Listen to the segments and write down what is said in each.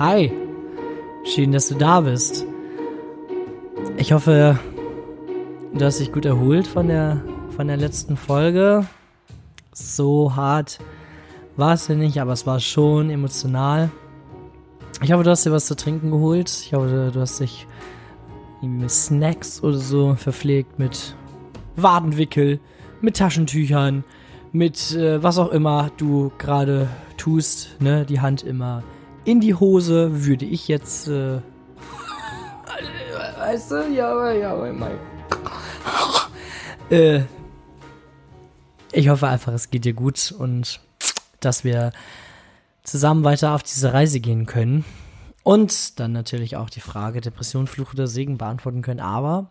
Hi, schön, dass du da bist. Ich hoffe, du hast dich gut erholt von der, von der letzten Folge. So hart war es ja nicht, aber es war schon emotional. Ich hoffe, du hast dir was zu trinken geholt. Ich hoffe, du hast dich mit Snacks oder so verpflegt mit Wadenwickel, mit Taschentüchern, mit äh, was auch immer du gerade tust, ne, die Hand immer in die Hose, würde ich jetzt, äh, weißt du, ja, ja, mein, äh, ich hoffe einfach, es geht dir gut und dass wir zusammen weiter auf diese Reise gehen können. Und dann natürlich auch die Frage Depression, Fluch oder Segen beantworten können. Aber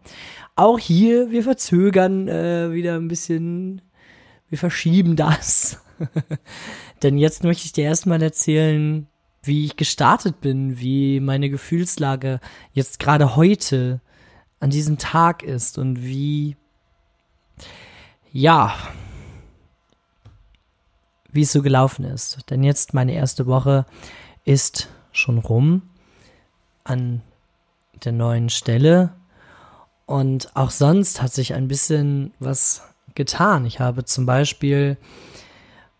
auch hier, wir verzögern äh, wieder ein bisschen, wir verschieben das. Denn jetzt möchte ich dir erstmal erzählen, wie ich gestartet bin, wie meine Gefühlslage jetzt gerade heute an diesem Tag ist und wie, ja, wie es so gelaufen ist. Denn jetzt meine erste Woche ist schon rum an der neuen Stelle. Und auch sonst hat sich ein bisschen was getan. Ich habe zum Beispiel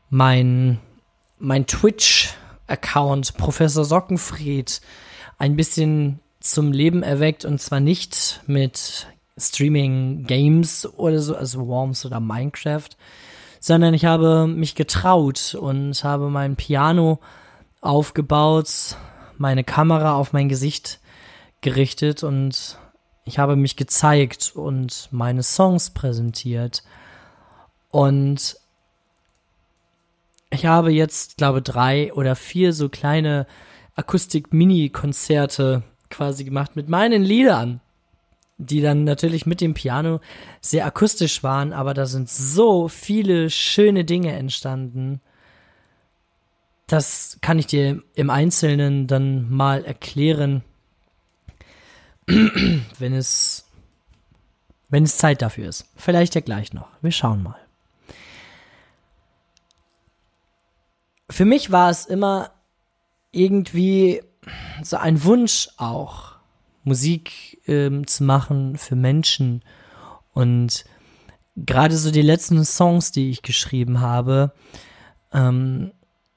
mein, mein Twitch-Account Professor Sockenfried ein bisschen zum Leben erweckt und zwar nicht mit Streaming Games oder so, also Worms oder Minecraft, sondern ich habe mich getraut und habe mein Piano aufgebaut, meine Kamera auf mein Gesicht gerichtet und ich habe mich gezeigt und meine Songs präsentiert. Und ich habe jetzt, glaube drei oder vier so kleine Akustik-Mini-Konzerte quasi gemacht mit meinen Liedern, die dann natürlich mit dem Piano sehr akustisch waren, aber da sind so viele schöne Dinge entstanden. Das kann ich dir im Einzelnen dann mal erklären, wenn es, wenn es Zeit dafür ist. Vielleicht ja gleich noch. Wir schauen mal. Für mich war es immer irgendwie so ein Wunsch auch, Musik ähm, zu machen für Menschen. Und gerade so die letzten Songs, die ich geschrieben habe, ähm,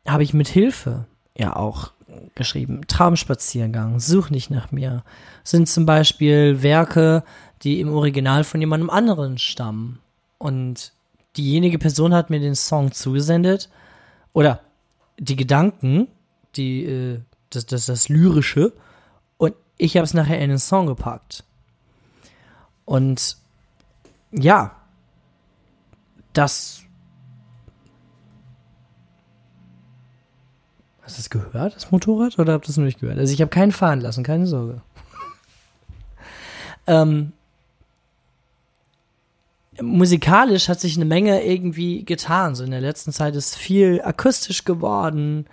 habe ich mit Hilfe ja auch geschrieben. Traumspaziergang, Such nicht nach mir, sind zum Beispiel Werke, die im Original von jemandem anderen stammen. Und diejenige Person hat mir den Song zugesendet oder die Gedanken, die, äh, das, das, das Lyrische und ich habe es nachher in den Song gepackt. Und ja, das Hast du das gehört, das Motorrad, oder habt ihr das nur nicht gehört? Also ich habe keinen fahren lassen, keine Sorge. ähm, musikalisch hat sich eine Menge irgendwie getan. So in der letzten Zeit ist viel akustisch geworden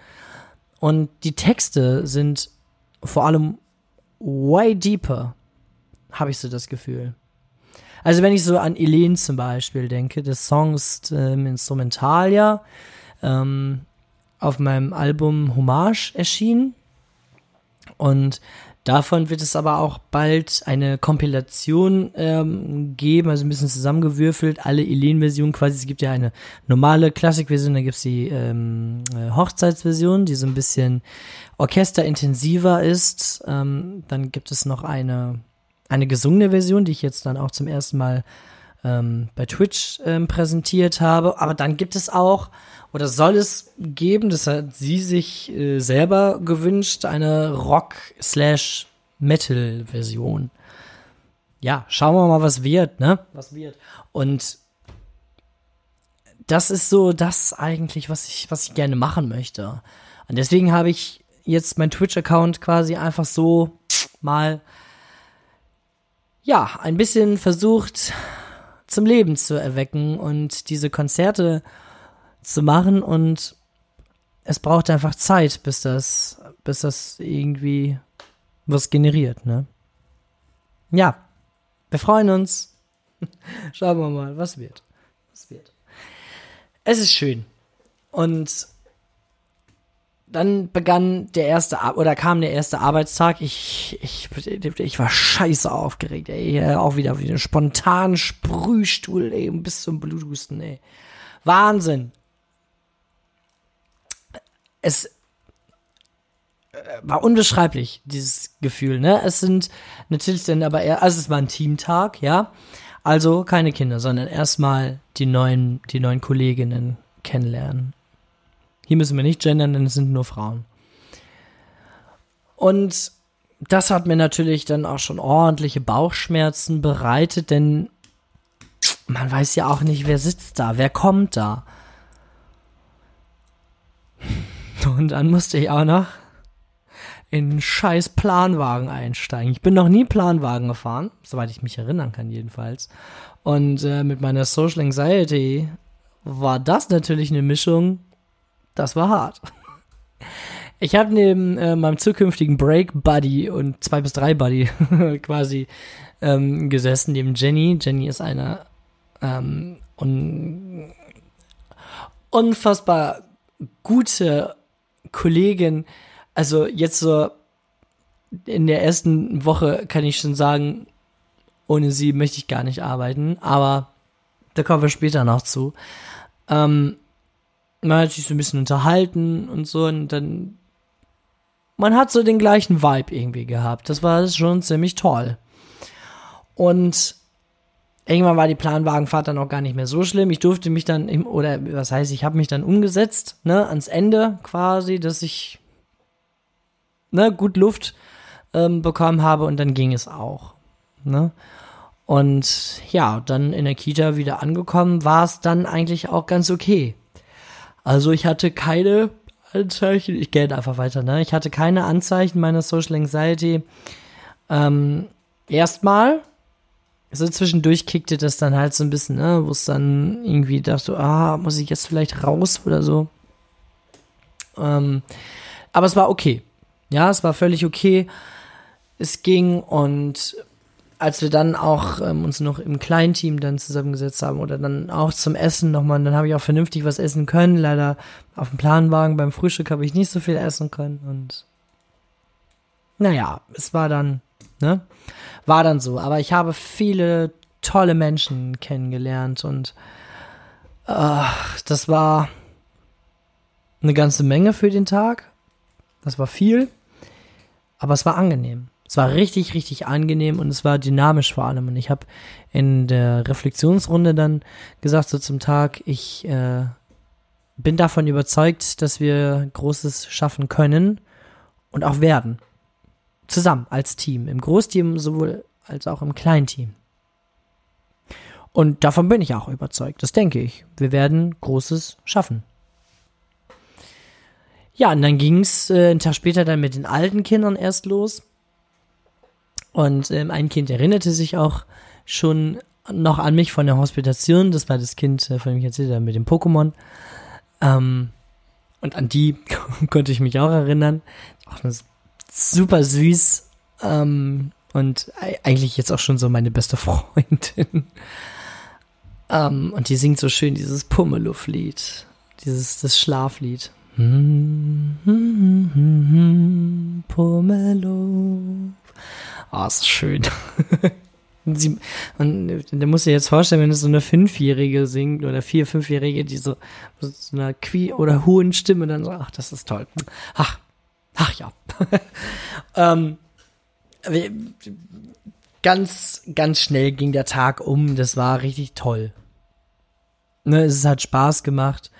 und die Texte sind vor allem way deeper, habe ich so das Gefühl. Also wenn ich so an Elen zum Beispiel denke, der Song ist ähm, instrumental ja. Ähm, auf meinem Album Hommage erschienen. Und davon wird es aber auch bald eine Kompilation ähm, geben, also ein bisschen zusammengewürfelt, alle Elen-Versionen quasi. Es gibt ja eine normale Klassikversion, dann gibt es die ähm, äh, Hochzeitsversion, die so ein bisschen orchesterintensiver ist. Ähm, dann gibt es noch eine, eine gesungene Version, die ich jetzt dann auch zum ersten Mal ähm, bei Twitch ähm, präsentiert habe. Aber dann gibt es auch oder soll es geben, das hat sie sich äh, selber gewünscht, eine Rock-Slash-Metal-Version. Ja, schauen wir mal, was wird, ne? Was wird. Und das ist so das eigentlich, was ich, was ich gerne machen möchte. Und deswegen habe ich jetzt mein Twitch-Account quasi einfach so mal, ja, ein bisschen versucht zum Leben zu erwecken und diese Konzerte zu machen und es braucht einfach Zeit, bis das, bis das irgendwie was generiert, ne? Ja, wir freuen uns. Schauen wir mal, was wird. Was wird. Es ist schön. Und dann begann der erste oder kam der erste Arbeitstag. Ich, ich, ich war scheiße aufgeregt, ey. Auch wieder wie ein spontanen Sprühstuhl, ey, bis zum Bluthusten, ey. Wahnsinn. Es äh, war unbeschreiblich, dieses Gefühl, ne? Es sind natürlich dann aber eher, also es war ein Teamtag, ja. Also keine Kinder, sondern erstmal die neuen, die neuen Kolleginnen kennenlernen. Hier müssen wir nicht gendern, denn es sind nur Frauen. Und das hat mir natürlich dann auch schon ordentliche Bauchschmerzen bereitet, denn man weiß ja auch nicht, wer sitzt da, wer kommt da. Und dann musste ich auch noch in einen scheiß Planwagen einsteigen. Ich bin noch nie Planwagen gefahren, soweit ich mich erinnern kann jedenfalls. Und äh, mit meiner Social Anxiety war das natürlich eine Mischung das war hart. Ich habe neben äh, meinem zukünftigen Break Buddy und zwei bis drei Buddy quasi ähm, gesessen, neben Jenny. Jenny ist eine ähm, un unfassbar gute Kollegin. Also jetzt so in der ersten Woche kann ich schon sagen, ohne sie möchte ich gar nicht arbeiten, aber da kommen wir später noch zu. Ähm, man hat sich so ein bisschen unterhalten und so und dann man hat so den gleichen Vibe irgendwie gehabt. Das war schon ziemlich toll. Und irgendwann war die Planwagenfahrt dann auch gar nicht mehr so schlimm. Ich durfte mich dann, oder was heißt, ich habe mich dann umgesetzt, ne, ans Ende quasi, dass ich, ne, gut Luft ähm, bekommen habe und dann ging es auch, ne. Und ja, dann in der Kita wieder angekommen, war es dann eigentlich auch ganz okay. Also ich hatte keine Anzeichen, ich gehe einfach weiter, ne? Ich hatte keine Anzeichen meiner Social Anxiety. Ähm, erstmal, so zwischendurch kickte das dann halt so ein bisschen, ne? Wo es dann irgendwie dachte, ah, muss ich jetzt vielleicht raus oder so. Ähm, aber es war okay. Ja, es war völlig okay. Es ging und als wir dann auch ähm, uns noch im Kleinteam dann zusammengesetzt haben oder dann auch zum Essen nochmal, dann habe ich auch vernünftig was essen können. Leider auf dem Planwagen beim Frühstück habe ich nicht so viel essen können und naja, es war dann, ne? War dann so. Aber ich habe viele tolle Menschen kennengelernt und äh, das war eine ganze Menge für den Tag. Das war viel, aber es war angenehm. Es war richtig, richtig angenehm und es war dynamisch vor allem. Und ich habe in der Reflexionsrunde dann gesagt, so zum Tag, ich äh, bin davon überzeugt, dass wir Großes schaffen können und auch werden. Zusammen als Team. Im Großteam sowohl als auch im Kleinteam. Und davon bin ich auch überzeugt. Das denke ich. Wir werden Großes schaffen. Ja, und dann ging es äh, einen Tag später dann mit den alten Kindern erst los. Und ähm, ein Kind erinnerte sich auch schon noch an mich von der Hospitation. Das war das Kind, äh, von dem ich erzählt habe, mit dem Pokémon. Ähm, und an die konnte ich mich auch erinnern. Auch super süß. Ähm, und eigentlich jetzt auch schon so meine beste Freundin. ähm, und die singt so schön dieses Pummeluff-Lied. Dieses, das Schlaflied. Pummeluff. Ah, oh, ist schön. und, sie, und da muss ich jetzt vorstellen, wenn es so eine Fünfjährige singt oder vier, Fünfjährige, die so, so einer qui oder hohen Stimme dann so, ach, das ist toll. Ach, ach ja. ähm, ganz, ganz schnell ging der Tag um. Das war richtig toll. Ne, es hat Spaß gemacht.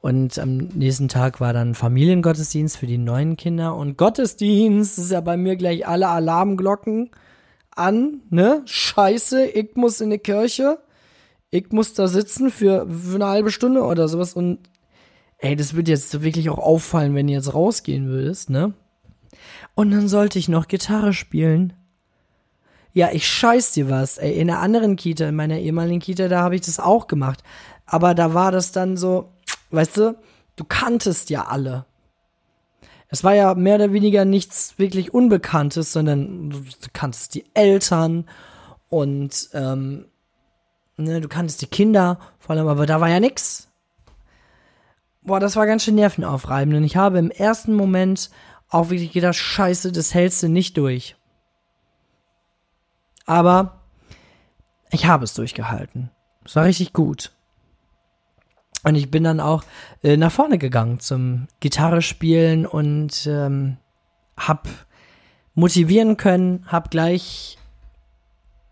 Und am nächsten Tag war dann Familiengottesdienst für die neuen Kinder. Und Gottesdienst ist ja bei mir gleich alle Alarmglocken an, ne? Scheiße, ich muss in die Kirche. Ich muss da sitzen für, für eine halbe Stunde oder sowas. Und ey, das wird jetzt wirklich auch auffallen, wenn du jetzt rausgehen würdest, ne? Und dann sollte ich noch Gitarre spielen. Ja, ich scheiß dir was. Ey, in einer anderen Kita, in meiner ehemaligen Kita, da habe ich das auch gemacht. Aber da war das dann so, weißt du, du kanntest ja alle. Es war ja mehr oder weniger nichts wirklich Unbekanntes, sondern du, kanntest die Eltern und ähm, ne, du kanntest die Kinder, vor allem, aber da war ja nix. Boah, das war ganz schön nervenaufreibend. Und ich habe im ersten Moment auch wirklich gedacht, scheiße, das hältst du nicht durch. Aber ich habe es durchgehalten. Es war richtig gut. Und ich bin dann auch äh, nach vorne gegangen zum Gitarre spielen und ähm, hab motivieren können, hab gleich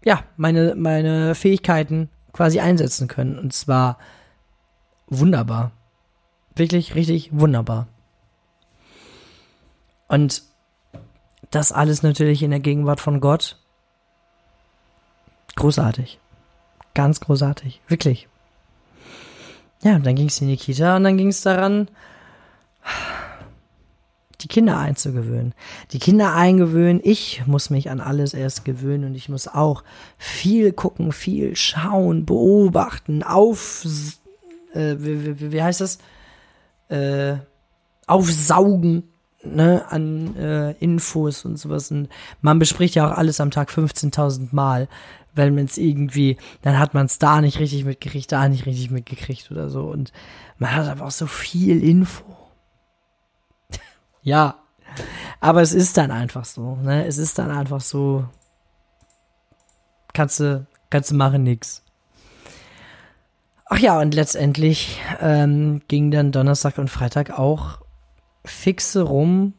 ja meine meine Fähigkeiten quasi einsetzen können und zwar wunderbar, wirklich richtig wunderbar. Und das alles natürlich in der Gegenwart von Gott. Großartig. Ganz großartig. Wirklich. Ja, und dann ging es in die Kita und dann ging es daran, die Kinder einzugewöhnen. Die Kinder eingewöhnen. Ich muss mich an alles erst gewöhnen und ich muss auch viel gucken, viel schauen, beobachten, auf, äh, wie, wie, wie, heißt das? Äh, aufsaugen, ne, an äh, Infos und sowas. Und man bespricht ja auch alles am Tag 15.000 Mal weil man es irgendwie, dann hat man es da nicht richtig mitgekriegt, da nicht richtig mitgekriegt oder so. Und man hat einfach so viel Info. ja, aber es ist dann einfach so, ne? Es ist dann einfach so, kannst du, kannst du machen, nix. Ach ja, und letztendlich ähm, ging dann Donnerstag und Freitag auch fixe rum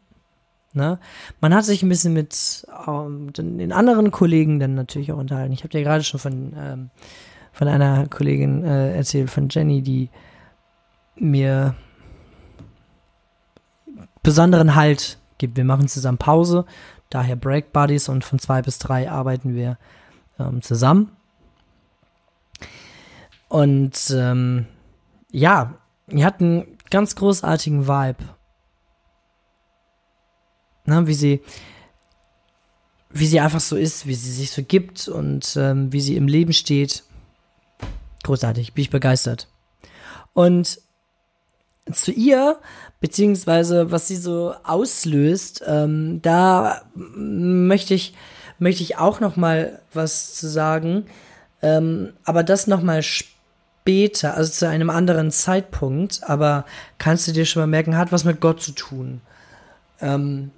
Ne? Man hat sich ein bisschen mit ähm, den anderen Kollegen dann natürlich auch unterhalten. Ich habe dir gerade schon von, ähm, von einer Kollegin äh, erzählt, von Jenny, die mir besonderen Halt gibt. Wir machen zusammen Pause, daher Break Buddies und von zwei bis drei arbeiten wir ähm, zusammen. Und ähm, ja, wir hatten einen ganz großartigen Vibe ne, wie sie, wie sie einfach so ist, wie sie sich so gibt und ähm, wie sie im Leben steht. Großartig, bin ich begeistert. Und zu ihr, beziehungsweise was sie so auslöst, ähm, da möchte ich, möchte ich auch noch mal was zu sagen, ähm, aber das noch mal später, also zu einem anderen Zeitpunkt, aber kannst du dir schon mal merken, hat was mit Gott zu tun. Ähm,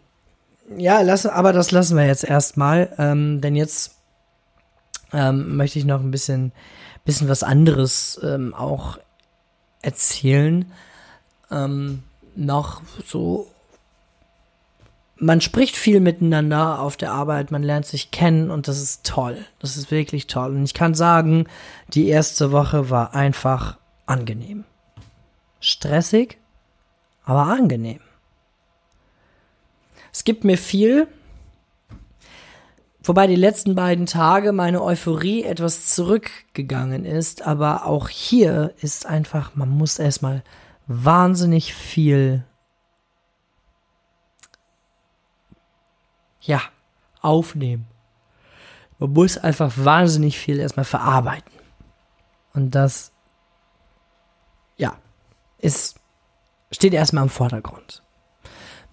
ja, lass, aber das lassen wir jetzt erstmal, ähm, denn jetzt ähm, möchte ich noch ein bisschen, bisschen was anderes ähm, auch erzählen. Ähm, noch so, man spricht viel miteinander auf der Arbeit, man lernt sich kennen und das ist toll. Das ist wirklich toll. Und ich kann sagen, die erste Woche war einfach angenehm. Stressig, aber angenehm. Es gibt mir viel. Wobei die letzten beiden Tage meine Euphorie etwas zurückgegangen ist, aber auch hier ist einfach, man muss erstmal wahnsinnig viel, ja, aufnehmen. Man muss einfach wahnsinnig viel erstmal verarbeiten. Und das, ja, ist, steht erstmal im Vordergrund.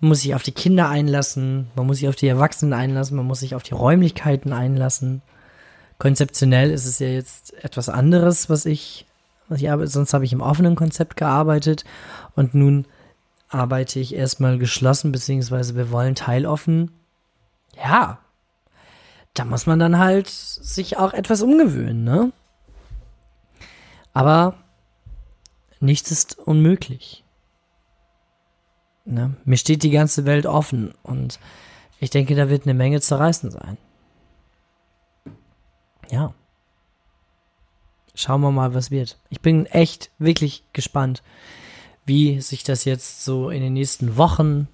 Man muss sich auf die Kinder einlassen, man muss sich auf die Erwachsenen einlassen, man muss sich auf die Räumlichkeiten einlassen. Konzeptionell ist es ja jetzt etwas anderes, was ich, was ich arbeite. Sonst habe ich im offenen Konzept gearbeitet und nun arbeite ich erstmal geschlossen, beziehungsweise wir wollen teiloffen. Ja, da muss man dann halt sich auch etwas umgewöhnen, ne? Aber nichts ist unmöglich. Ne? Mir steht die ganze Welt offen und ich denke, da wird eine Menge zu reißen sein. Ja. Schauen wir mal, was wird. Ich bin echt wirklich gespannt, wie sich das jetzt so in den nächsten Wochen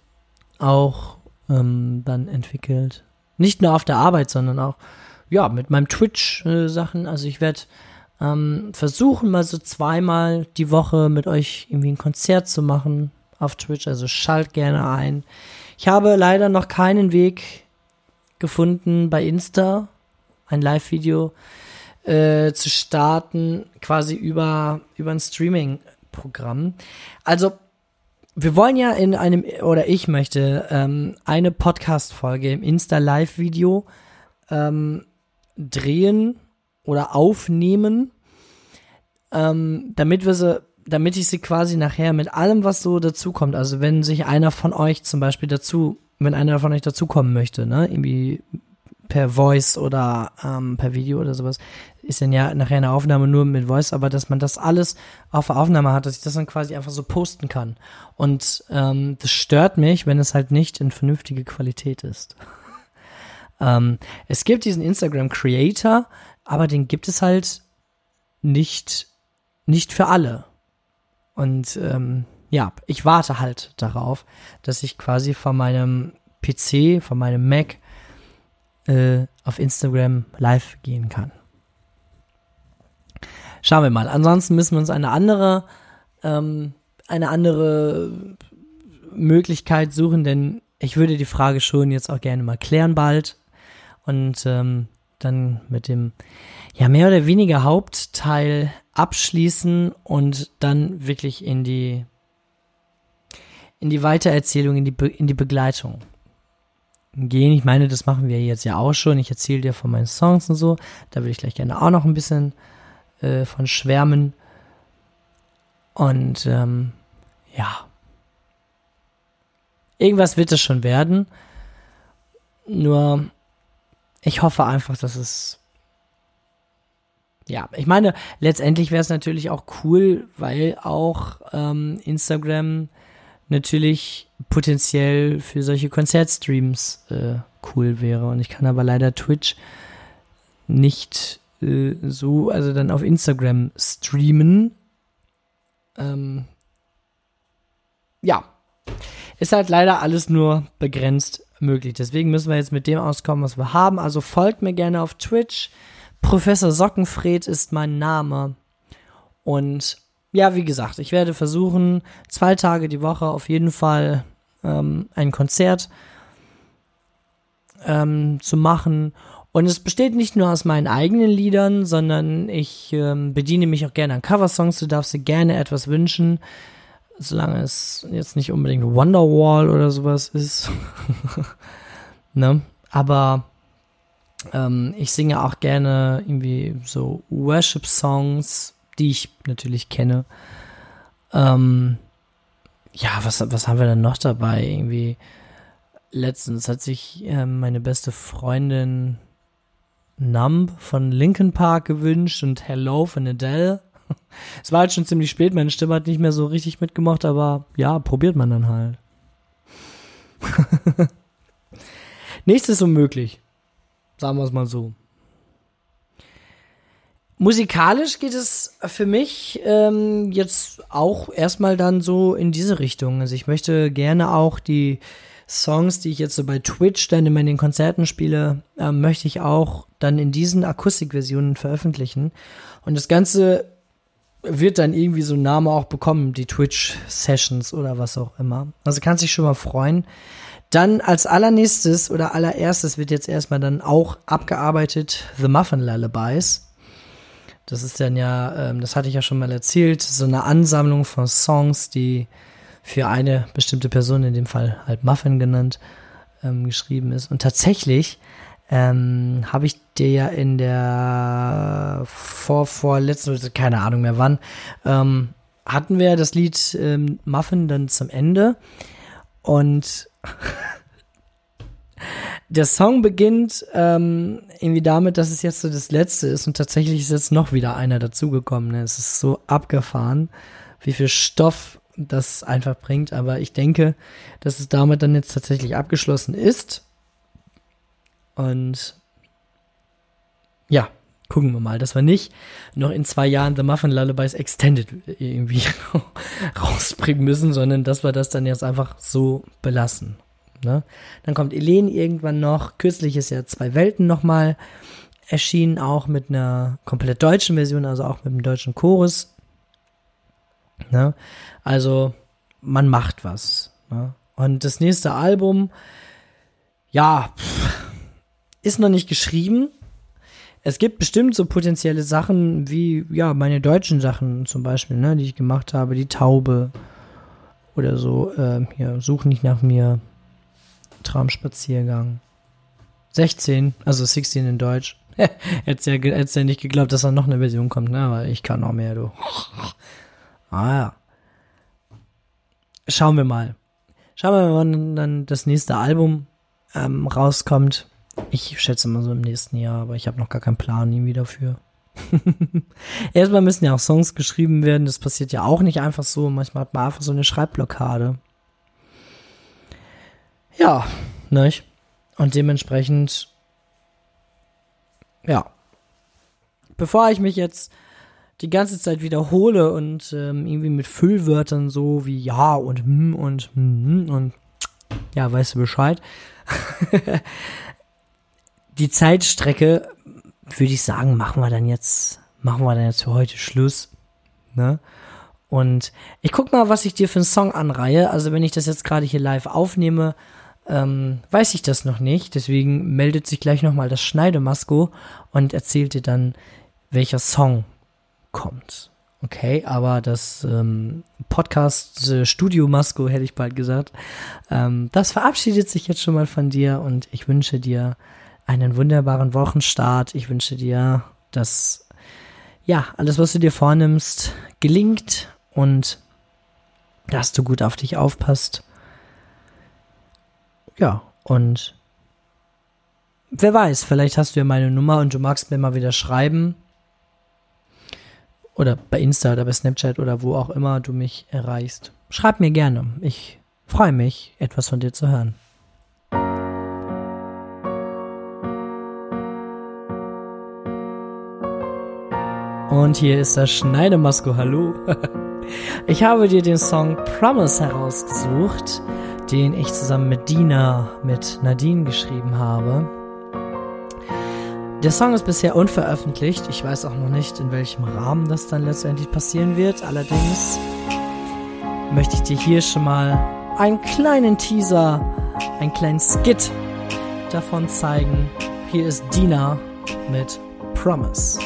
auch ähm, dann entwickelt. Nicht nur auf der Arbeit, sondern auch ja mit meinem Twitch-Sachen. also ich werde ähm, versuchen, mal so zweimal die Woche mit euch irgendwie ein Konzert zu machen auf Twitch, also schalt gerne ein. Ich habe leider noch keinen Weg gefunden bei Insta, ein Live-Video äh, zu starten, quasi über, über ein Streaming-Programm. Also, wir wollen ja in einem, oder ich möchte, ähm, eine Podcast-Folge im Insta-Live-Video ähm, drehen oder aufnehmen, ähm, damit wir sie damit ich sie quasi nachher mit allem, was so dazukommt, also wenn sich einer von euch zum Beispiel dazu, wenn einer von euch dazukommen möchte, ne, irgendwie per Voice oder ähm, per Video oder sowas, ist dann ja nachher eine Aufnahme nur mit Voice, aber dass man das alles auf der Aufnahme hat, dass ich das dann quasi einfach so posten kann. Und ähm, das stört mich, wenn es halt nicht in vernünftige Qualität ist. ähm, es gibt diesen Instagram Creator, aber den gibt es halt nicht, nicht für alle. Und ähm, ja, ich warte halt darauf, dass ich quasi von meinem PC, von meinem Mac äh, auf Instagram live gehen kann. Schauen wir mal. Ansonsten müssen wir uns eine andere, ähm, eine andere Möglichkeit suchen, denn ich würde die Frage schon jetzt auch gerne mal klären bald und ähm, dann mit dem ja mehr oder weniger Hauptteil abschließen und dann wirklich in die in die Weitererzählung, in die Be in die Begleitung gehen. Ich meine, das machen wir jetzt ja auch schon. Ich erzähle dir von meinen Songs und so. Da würde ich gleich gerne auch noch ein bisschen äh, von schwärmen. Und ähm, ja. Irgendwas wird es schon werden. Nur, ich hoffe einfach, dass es. Ja, ich meine, letztendlich wäre es natürlich auch cool, weil auch ähm, Instagram natürlich potenziell für solche Konzertstreams äh, cool wäre. Und ich kann aber leider Twitch nicht äh, so, also dann auf Instagram streamen. Ähm, ja, ist halt leider alles nur begrenzt möglich. Deswegen müssen wir jetzt mit dem auskommen, was wir haben. Also folgt mir gerne auf Twitch. Professor Sockenfred ist mein Name. Und ja, wie gesagt, ich werde versuchen, zwei Tage die Woche auf jeden Fall ähm, ein Konzert ähm, zu machen und es besteht nicht nur aus meinen eigenen Liedern, sondern ich ähm, bediene mich auch gerne an Coversongs. Du darfst dir gerne etwas wünschen, solange es jetzt nicht unbedingt Wonderwall oder sowas ist. ne? Aber ähm, ich singe auch gerne irgendwie so Worship-Songs, die ich natürlich kenne. Ähm, ja, was, was haben wir denn noch dabei? Irgendwie letztens hat sich äh, meine beste Freundin Numb von Linkin Park gewünscht und Hello von Adele. Es war halt schon ziemlich spät, meine Stimme hat nicht mehr so richtig mitgemacht, aber ja, probiert man dann halt. Nichts ist unmöglich. Sagen wir es mal so. Musikalisch geht es für mich ähm, jetzt auch erstmal dann so in diese Richtung. Also ich möchte gerne auch die Songs, die ich jetzt so bei Twitch dann immer in den Konzerten spiele, äh, möchte ich auch dann in diesen Akustikversionen veröffentlichen. Und das Ganze wird dann irgendwie so einen Namen auch bekommen, die Twitch Sessions oder was auch immer. Also kannst dich schon mal freuen. Dann als allernächstes oder allererstes wird jetzt erstmal dann auch abgearbeitet The Muffin Lullabies. Das ist dann ja, ähm, das hatte ich ja schon mal erzählt, so eine Ansammlung von Songs, die für eine bestimmte Person, in dem Fall halt Muffin genannt, ähm, geschrieben ist. Und tatsächlich ähm, habe ich dir ja in der vor vorletzten, keine Ahnung mehr wann, ähm, hatten wir das Lied ähm, Muffin dann zum Ende und der Song beginnt ähm, irgendwie damit, dass es jetzt so das letzte ist und tatsächlich ist jetzt noch wieder einer dazugekommen. Ne? Es ist so abgefahren, wie viel Stoff das einfach bringt. Aber ich denke, dass es damit dann jetzt tatsächlich abgeschlossen ist. Und ja, gucken wir mal, dass wir nicht noch in zwei Jahren The Muffin Lullabies Extended irgendwie rausbringen müssen, sondern dass wir das dann jetzt einfach so belassen. Ne? Dann kommt Elen irgendwann noch. Kürzlich ist ja zwei Welten nochmal erschienen, auch mit einer komplett deutschen Version, also auch mit dem deutschen Chorus. Ne? Also man macht was. Ne? Und das nächste Album, ja, ist noch nicht geschrieben. Es gibt bestimmt so potenzielle Sachen wie, ja, meine deutschen Sachen zum Beispiel, ne, die ich gemacht habe, die Taube oder so, äh, ja, such nicht nach mir, Traumspaziergang. 16, also 16 in Deutsch. Hättest ja, ja nicht geglaubt, dass da noch eine Version kommt, ne, aber ich kann auch mehr, du. Ah ja. Schauen wir mal. Schauen wir mal, wann dann das nächste Album ähm, rauskommt. Ich schätze mal so im nächsten Jahr, aber ich habe noch gar keinen Plan irgendwie dafür. Erstmal müssen ja auch Songs geschrieben werden, das passiert ja auch nicht einfach so. Manchmal hat man einfach so eine Schreibblockade. Ja, nicht? Und dementsprechend, ja. Bevor ich mich jetzt die ganze Zeit wiederhole und ähm, irgendwie mit Füllwörtern so wie ja und hm und hm und ja, weißt du Bescheid. die Zeitstrecke würde ich sagen, machen wir dann jetzt, machen wir dann jetzt für heute Schluss. Ne? Und ich guck mal, was ich dir für einen Song anreihe. Also wenn ich das jetzt gerade hier live aufnehme, ähm, weiß ich das noch nicht. Deswegen meldet sich gleich nochmal das Schneidemasko und erzählt dir dann, welcher Song kommt. Okay, aber das ähm, Podcast Studio Masko, hätte ich bald gesagt, ähm, das verabschiedet sich jetzt schon mal von dir und ich wünsche dir einen wunderbaren Wochenstart. Ich wünsche dir, dass ja, alles, was du dir vornimmst, gelingt und dass du gut auf dich aufpasst. Ja, und wer weiß, vielleicht hast du ja meine Nummer und du magst mir mal wieder schreiben. Oder bei Insta oder bei Snapchat oder wo auch immer du mich erreichst. Schreib mir gerne. Ich freue mich, etwas von dir zu hören. Und hier ist das Schneidemasko. Hallo. Ich habe dir den Song Promise herausgesucht, den ich zusammen mit Dina, mit Nadine geschrieben habe. Der Song ist bisher unveröffentlicht. Ich weiß auch noch nicht, in welchem Rahmen das dann letztendlich passieren wird. Allerdings möchte ich dir hier schon mal einen kleinen Teaser, einen kleinen Skit davon zeigen. Hier ist Dina mit Promise.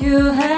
You have